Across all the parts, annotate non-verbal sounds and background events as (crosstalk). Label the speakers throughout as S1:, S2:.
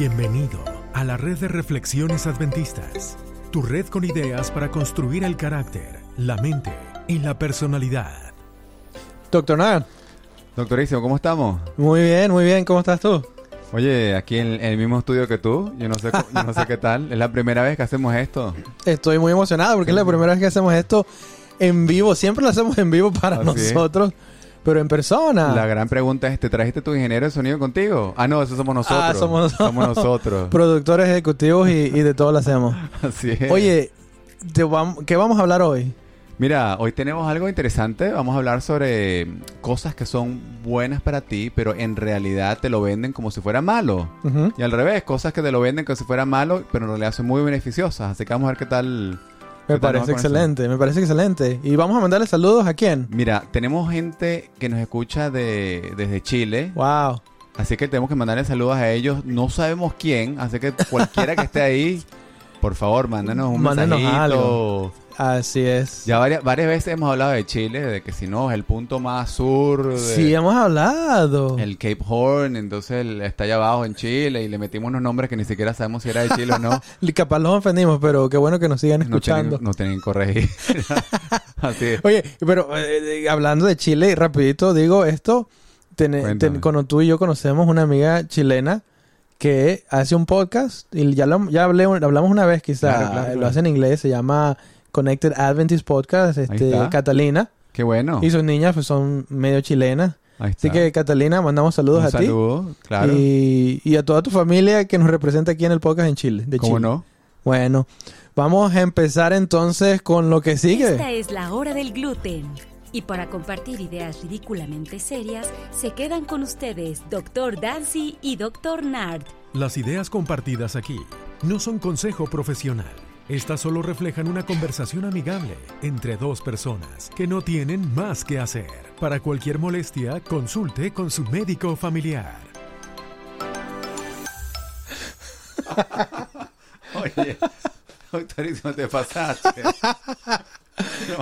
S1: Bienvenido a la red de reflexiones adventistas, tu red con ideas para construir el carácter, la mente y la personalidad.
S2: Doctor Nan.
S3: Doctorísimo, ¿cómo estamos?
S2: Muy bien, muy bien. ¿Cómo estás tú?
S3: Oye, aquí en, el mismo estudio que tú, yo no sé, yo no sé qué tal. Es la primera vez que hacemos esto.
S2: Estoy muy emocionado porque es la primera vez que hacemos esto en vivo. Siempre lo hacemos en vivo para
S3: Así
S2: nosotros, pero en persona.
S3: La gran pregunta es, ¿te trajiste tu ingeniero de sonido contigo? Ah, no, eso somos nosotros.
S2: Ah, somos nosotros.
S3: Somos nosotros. (laughs)
S2: Productores ejecutivos y, y de todo lo hacemos. (laughs)
S3: Así es.
S2: Oye, te vam- ¿qué vamos a hablar hoy?
S3: Mira, hoy tenemos algo interesante. Vamos a hablar sobre cosas que son buenas para ti, pero en realidad te lo venden como si fuera malo. Y al revés, cosas que te lo venden como si fuera malo, pero en realidad son muy beneficiosas. Así que vamos a ver qué tal.
S2: Me parece excelente, me parece excelente. Y vamos a mandarle saludos a quién.
S3: Mira, tenemos gente que nos escucha de, desde Chile.
S2: Wow.
S3: Así que tenemos que mandarle saludos a ellos. No sabemos quién, así que cualquiera que esté ahí, (laughs) por favor, mándanos un mensajito.
S2: algo. Así es.
S3: Ya varias, varias veces hemos hablado de Chile, de que si no es el punto más sur, de
S2: Sí, hemos hablado.
S3: el Cape Horn, entonces está allá abajo en Chile y le metimos unos nombres que ni siquiera sabemos si era de Chile o no. (laughs)
S2: Capaz los ofendimos, pero qué bueno que nos sigan escuchando.
S3: no tienen que corregir. (laughs) así es.
S2: Oye, pero eh, eh, hablando de Chile, rapidito digo esto, ten- cuando tú y yo conocemos una amiga chilena que hace un podcast y ya, lo- ya hablé, hablamos una vez quizá,
S3: Claro, claro,
S2: lo
S3: claro.
S2: hace en inglés, se llama Connected Adventist Podcast, este. Catalina,
S3: Qué bueno.
S2: y sus niñas pues son medio chilenas.
S3: Ahí
S2: Así que Catalina, mandamos saludos
S3: Un
S2: a ti
S3: saludo, claro.
S2: y, y a toda tu familia que nos representa aquí en el podcast en Chile, de
S3: ¿Cómo
S2: Chile.
S3: no?
S2: Bueno, vamos a empezar entonces con lo que sigue.
S4: Esta es la hora del gluten. Y para compartir ideas ridículamente serias, se quedan con ustedes Dr. Dancy y Dr. Nard.
S1: Las ideas compartidas aquí no son consejo profesional. Estas solo reflejan una conversación amigable entre dos personas que no tienen más que hacer. Para cualquier molestia, consulte con su médico familiar. (laughs)
S3: Oye, doctorísimo, te pasaste. (laughs)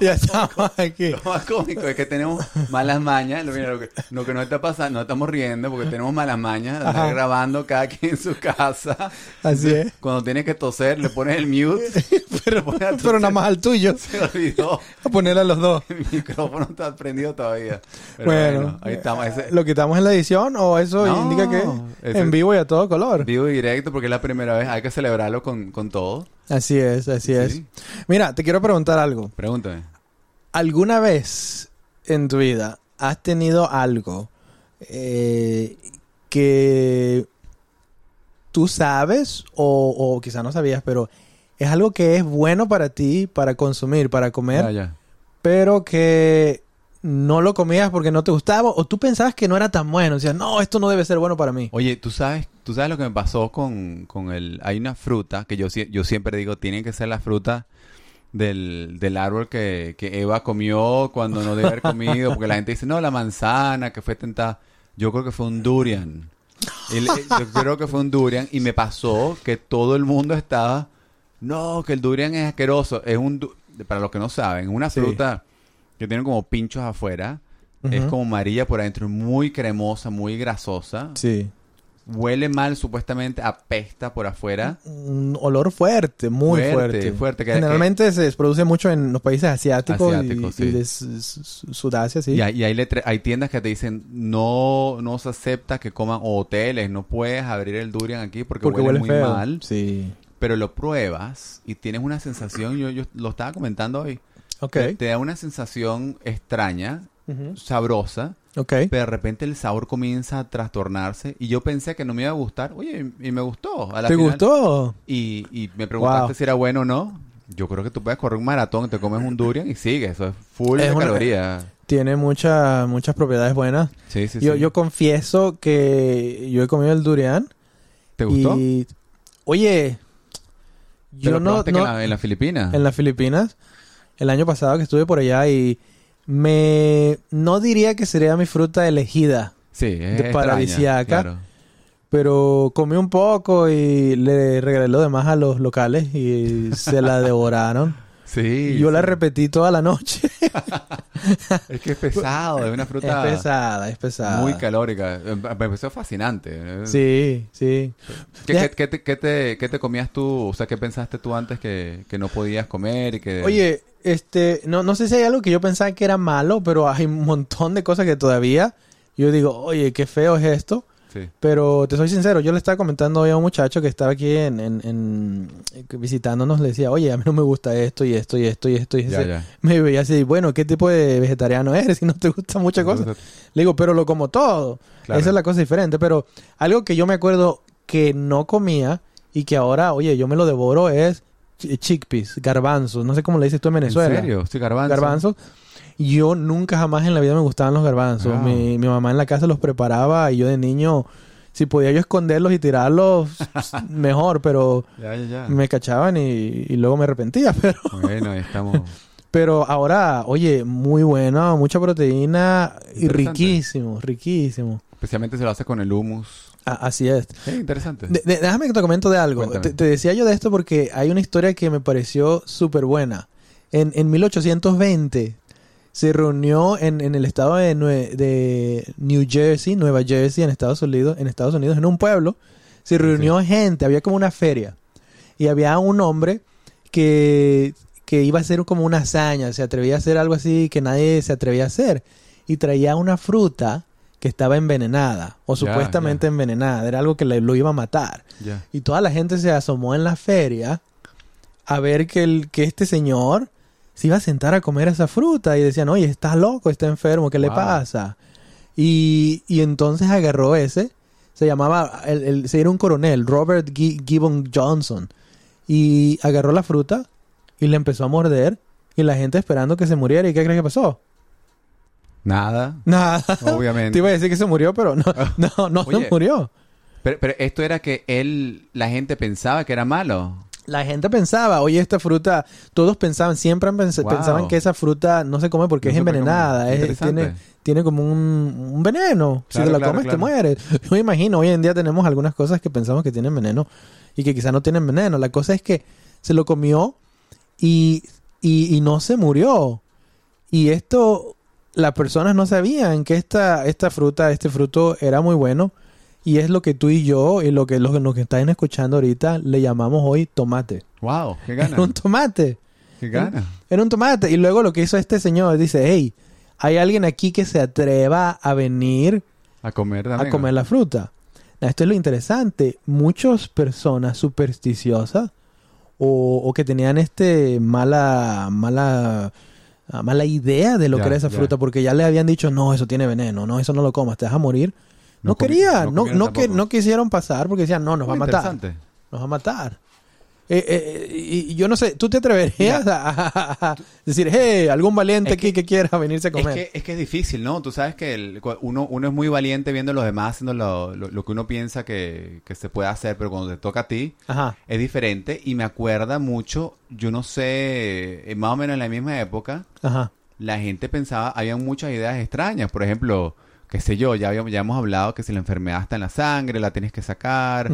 S2: Ya estamos aquí.
S3: Lo más cómico es que tenemos malas mañas. Lo, que, lo que nos está pasando, nos estamos riendo porque tenemos malas mañas de grabando cada quien en su casa.
S2: Así es.
S3: Cuando tienes que toser, le pones el mute. (laughs)
S2: pero,
S3: toser.
S2: pero nada más al tuyo. (laughs)
S3: Se olvidó.
S2: A poner a los dos.
S3: El micrófono está prendido todavía. Pero
S2: Bueno,
S3: ahí estamos. Ese-
S2: ¿Lo quitamos en la edición o eso
S3: No,
S2: indica que
S3: ese-
S2: en vivo y a todo color?
S3: Vivo y directo porque es la primera vez. Hay que celebrarlo con, con todo.
S2: Así es, así es. Mira, te quiero preguntar algo.
S3: Pregúntame.
S2: ¿Alguna vez en tu vida has tenido algo eh, que tú sabes o, o quizá no sabías, pero es algo que es bueno para ti, para consumir, para comer?
S3: Ya.
S2: pero que no lo comías porque no te gustaba o tú pensabas que no era tan bueno. Decías, no, esto no debe ser bueno para mí.
S3: Oye, ¿tú sabes, tú sabes lo que me pasó con, con el... Hay una fruta que yo, yo siempre digo, tiene que ser la fruta del, del árbol que, que Eva comió cuando no debe haber (laughs) comido, porque la gente dice, no, la manzana que fue tentada. Yo creo que fue un durian. Yo creo que fue un durian y me pasó que todo el mundo estaba, no, que el durian es asqueroso. Es un, du- para los que no saben, es una
S2: Sí.
S3: fruta que tiene como pinchos afuera. Es como amarilla por adentro, muy cremosa, muy grasosa.
S2: Sí.
S3: Huele mal, supuestamente apesta por afuera.
S2: Un olor fuerte, muy
S3: Fuerte,
S2: fuerte.
S3: fuerte, que-
S2: Generalmente se produce mucho en los países asiáticos, y-
S3: Asiáticos,
S2: y,
S3: sí.
S2: de S- S- Sudasia, sí.
S3: Y, hay, y hay, letre- hay tiendas que te dicen, no, no se acepta que coman, o hoteles, no puedes abrir el durian aquí porque,
S2: porque
S3: huele,
S2: huele
S3: muy
S2: feo.
S3: mal.
S2: Sí.
S3: Pero lo pruebas y tienes una sensación, yo, yo lo estaba comentando hoy,
S2: Ok.
S3: te, da una sensación extraña, sabrosa,
S2: Ok.
S3: pero de repente el sabor comienza a trastornarse y yo pensé que no me iba a gustar. Oye, y me gustó. A la
S2: ¿Te
S3: final.
S2: gustó?
S3: Y, y me preguntaste
S2: Wow.
S3: si era bueno o no. Yo creo que tú puedes correr un maratón, te comes un durian y sigue. Eso es full
S2: Es
S3: de
S2: una-
S3: calorías.
S2: Tiene mucha- muchas propiedades buenas.
S3: Sí, sí,
S2: yo,
S3: sí.
S2: yo confieso que yo he comido el durian.
S3: ¿Te gustó?
S2: Y, oye,
S3: ¿Te
S2: yo no, no-
S3: en, la- en las Filipinas?
S2: en las Filipinas el año pasado que estuve por allá y me no diría que sería mi fruta elegida,
S3: Sí, es
S2: de
S3: extraña,
S2: paradisiaca.
S3: claro.
S2: pero comí un poco y le regalé lo demás a los locales y se la (laughs) devoraron.
S3: Sí.
S2: Y yo la repetí toda la noche. (laughs)
S3: Es que es pesado, es una fruta
S2: es pesada, es pesada.
S3: muy calórica. Eh, Me pareció fascinante.
S2: Sí, sí.
S3: ¿Qué, qué- qué te, qué te- qué te comías tú? O sea, ¿qué pensaste tú antes que, que no podías comer y que...
S2: Oye, este, no, no sé si hay algo que yo pensaba que era malo, pero hay un montón de cosas que todavía yo digo, oye, qué feo es esto.
S3: Sí.
S2: Pero te soy sincero, yo le estaba comentando hoy a un muchacho que estaba aquí en, en- en- visitándonos, le decía, oye, a mí no me gusta esto y esto y esto y esto. Y
S3: Ya,
S2: me veía así, bueno, ¿qué tipo de vegetariano eres si no te gusta muchas cosas? Le digo, pero lo como todo.
S3: Claro.
S2: Esa es la cosa diferente. Pero algo que yo me acuerdo que no comía y que ahora, oye, yo me lo devoro es ch- chickpeas, garbanzos. No sé cómo le dices tú en Venezuela.
S3: ¿En serio? Sí, garbanzo.
S2: Garbanzos. Yo nunca jamás en la vida me gustaban los garbanzos.
S3: Wow.
S2: Mi, mi mamá en la casa los preparaba y yo de niño, si podía yo esconderlos y tirarlos, (laughs) mejor, pero
S3: Ya, ya, ya.
S2: me cachaban y, y luego me arrepentía. (laughs) Pero,
S3: Bueno, ahí estamos.
S2: pero ahora, oye, muy bueno, mucha proteína y riquísimo, riquísimo.
S3: Especialmente se lo hace con el humus.
S2: Así es.
S3: Interesante.
S2: De- de- déjame que te comento de algo. Te, te decía yo de esto porque hay una historia que me pareció súper buena. En, en 1820 se reunió en, en el estado de, de New Jersey, Nueva Jersey, en Estados Unidos, en Estados Unidos, en un pueblo, se reunió gente, había como una feria. Y había un hombre que, que iba a hacer como una hazaña, se atrevía a hacer algo así que nadie se atrevía a hacer. Y traía una fruta que estaba envenenada, o supuestamente envenenada, era algo que le- lo iba a matar. Y toda la gente se asomó en la feria a ver que, el, que este señor se iba a sentar a comer esa fruta y decían, oye, está loco, está enfermo, ¿qué le pasa? Y, y entonces agarró ese, se llamaba, el, el- se era un coronel, Robert Gi- Gibbon Johnson, y agarró la fruta y le empezó a morder y la gente esperando que se muriera. ¿Y qué crees que pasó?
S3: Nada,
S2: Nada.
S3: obviamente.
S2: Te iba a decir que se murió, pero no, (laughs) no, no se murió.
S3: Pero, pero esto era que él, la gente pensaba que era malo.
S2: La gente pensaba, oye, esta fruta, todos pensaban, siempre pens-
S3: Wow.
S2: pensaban que esa fruta no se come porque
S3: No
S2: es envenenada, es- tiene, tiene como un, un veneno. si te la
S3: claro,
S2: comes te mueres. Yo me imagino, hoy en día tenemos algunas cosas que pensamos que tienen veneno y que quizá no tienen veneno. La cosa es que se lo comió y, y, y no se murió. Y esto, las personas no sabían que esta, esta fruta, este fruto era muy bueno. Y es lo que tú y yo y lo que los, que están escuchando ahorita le llamamos hoy tomate.
S3: Wow, qué gana.
S2: Era un tomate.
S3: Qué gana.
S2: Era un tomate. Y luego lo que hizo este señor dice, hey, hay alguien aquí que se atreva a venir
S3: A comer
S2: a comer la fruta. Esto es lo interesante. Muchas personas supersticiosas o, o que tenían este mala, mala, mala idea de lo
S3: Ya,
S2: que era esa
S3: ya.
S2: fruta porque ya le habían dicho, no, eso tiene veneno, no, eso no lo comas, te vas a morir. No, querían,
S3: no
S2: no, que, no quisieron pasar porque decían, no, nos va a matar nos va a matar. Eh, eh, y, yo no sé, ¿tú te atreverías a, a- a decir, hey, algún valiente
S3: Es
S2: aquí que quiera venirse a
S3: Es
S2: comer?
S3: que, es que es difícil, ¿no? Tú sabes que el- uno, uno es muy valiente viendo a los demás haciendo lo, lo- lo que uno piensa que, que se puede hacer, pero cuando te toca a ti
S2: Ajá,
S3: es diferente y me acuerda mucho, yo no sé, eh, más o menos en la misma época,
S2: ajá.
S3: la gente pensaba, había muchas ideas extrañas, por ejemplo, qué sé yo, ya, habíamos, ya hemos hablado que si la enfermedad está en la sangre, la tienes que sacar,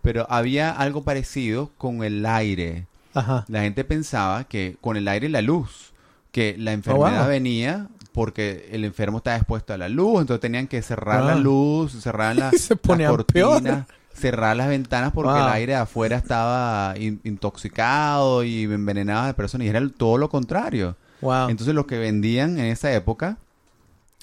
S3: pero había algo parecido con el aire.
S2: Ajá.
S3: La gente pensaba que con el aire y la luz, que la enfermedad
S2: Oh, wow.
S3: venía porque el enfermo estaba expuesto a la luz, entonces tenían que cerrar la
S2: Ah.
S3: luz, cerrar (laughs) la,
S2: Se
S3: las cortinas, cerrar las ventanas porque
S2: Wow.
S3: el aire de afuera estaba in- intoxicado y envenenaba a las personas y era todo lo contrario. Entonces lo que vendían en esa época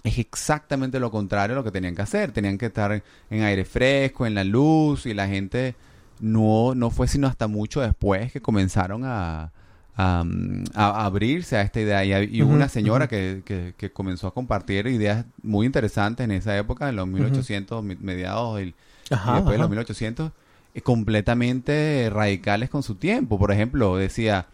S3: es exactamente lo contrario a lo que tenían que hacer. Tenían que estar en aire fresco, en la luz y la gente no, no fue sino hasta mucho después que comenzaron a, a, mm, a abrirse a esta idea. Y, hubo una señora que, que- que comenzó a compartir ideas muy interesantes en esa época, en los 1800, mi- mediados del,
S2: Ajá,
S3: y después de
S2: ajá.
S3: los 1800, eh, completamente radicales con su tiempo. Por ejemplo, decía,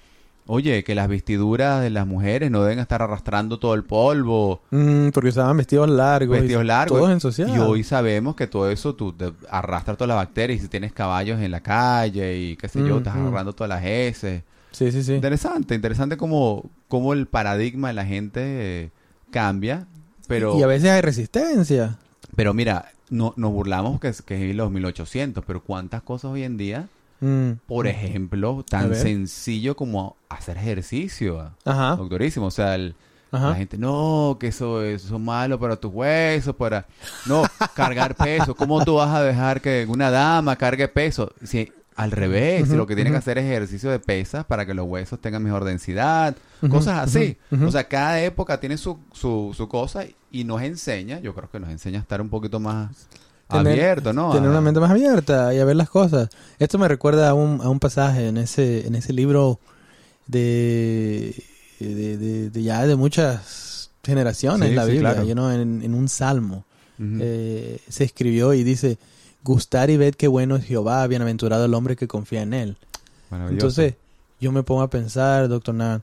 S3: oye, que las vestiduras de las mujeres no deben estar arrastrando todo el polvo,
S2: Mm, porque usaban vestidos largos.
S3: vestidos largos.
S2: Todos ensuciados.
S3: Y hoy sabemos que todo eso tú arrastras todas las bacterias y si tienes caballos en la calle y qué sé yo, estás
S2: Ujú.
S3: agarrando todas las heces.
S2: Sí, sí, sí.
S3: Interesante, interesante como, como el paradigma de la gente eh, cambia. Pero,
S2: Y a veces hay resistencia.
S3: pero mira, no, nos burlamos que es, que es los 1800, pero ¿cuántas cosas hoy en día
S2: Mm.
S3: Por ejemplo,
S2: A
S3: tan sencillo como hacer ejercicio.
S2: Ajá.
S3: Doctorísimo. O sea, el-
S2: Ajá.
S3: la gente, no, que eso, eso es malo para tus huesos, para... No, cargar peso. ¿Cómo tú vas a dejar que una dama cargue peso? Si, al revés, si lo que tiene que hacer es ejercicio de pesas para que los huesos tengan mejor densidad, cosas así. O sea, cada época tiene su, su, su cosa y nos enseña, yo creo que nos enseña a estar un poquito más
S2: Tener-
S3: abierto, ¿no?
S2: Tener una mente más abierta y a ver las cosas. Esto me recuerda a un, a un pasaje en ese, en ese libro de, de, de- de ya de muchas generaciones,
S3: Sí,
S2: la
S3: sí,
S2: Biblia,
S3: claro.
S2: you know, en, en un salmo. Eh, se escribió y dice, gustar y ved qué bueno es Jehová, bienaventurado el hombre que confía en él. Entonces, yo me pongo a pensar, doctor Nan,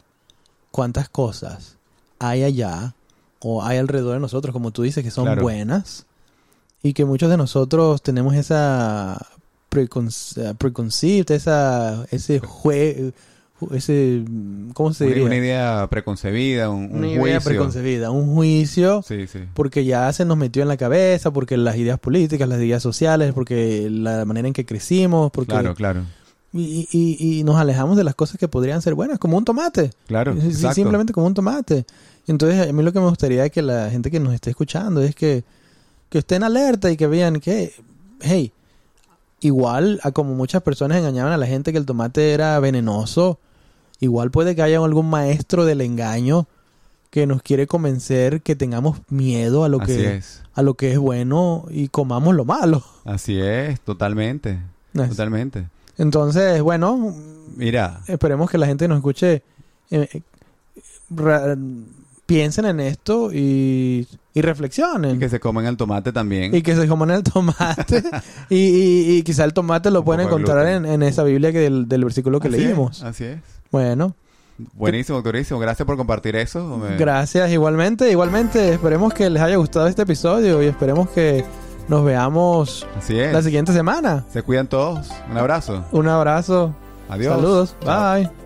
S2: cuántas cosas hay allá o hay alrededor de nosotros, como tú dices, que son
S3: Claro.
S2: buenas y que muchos de nosotros tenemos esa preconce- preconceived, esa, ese jue, ese, ¿cómo se diría?
S3: una idea preconcebida, un, un
S2: Una idea
S3: juicio.
S2: preconcebida, un juicio
S3: Sí, sí.
S2: porque ya se nos metió en la cabeza, porque las ideas políticas, las ideas sociales, porque la manera en que crecimos, porque
S3: Claro, claro.
S2: y, y- y nos alejamos de las cosas que podrían ser buenas, como un tomate.
S3: Claro,
S2: Sí,
S3: exacto.
S2: simplemente como un tomate. Entonces, a mí lo que me gustaría que la gente que nos esté escuchando es que, que estén alerta y que vean que, hey, igual a como muchas personas engañaban a la gente que el tomate era venenoso, igual puede que haya algún maestro del engaño que nos quiere convencer que tengamos miedo a lo
S3: Así
S2: que
S3: es.
S2: a lo que es bueno y comamos lo malo.
S3: Así es, totalmente. Totalmente.
S2: Entonces, bueno,
S3: Mira,
S2: esperemos que la gente nos escuche, eh, eh, piensen en esto y, y reflexionen.
S3: y que se comen el tomate también.
S2: Y que se coman el tomate. (laughs) y, y- y quizá el tomate lo
S3: Un
S2: pueden encontrar en, en esa Biblia que del, del versículo que
S3: Así
S2: leímos.
S3: es, así es.
S2: Bueno,
S3: Buenísimo, doctorísimo. Gracias por compartir eso. Me-
S2: gracias igualmente. Igualmente, esperemos que les haya gustado este episodio y esperemos que nos veamos
S3: Así es.
S2: la siguiente semana.
S3: Se cuidan todos. Un abrazo.
S2: Un abrazo.
S3: Adiós.
S2: Saludos.
S3: Chao.
S2: Bye.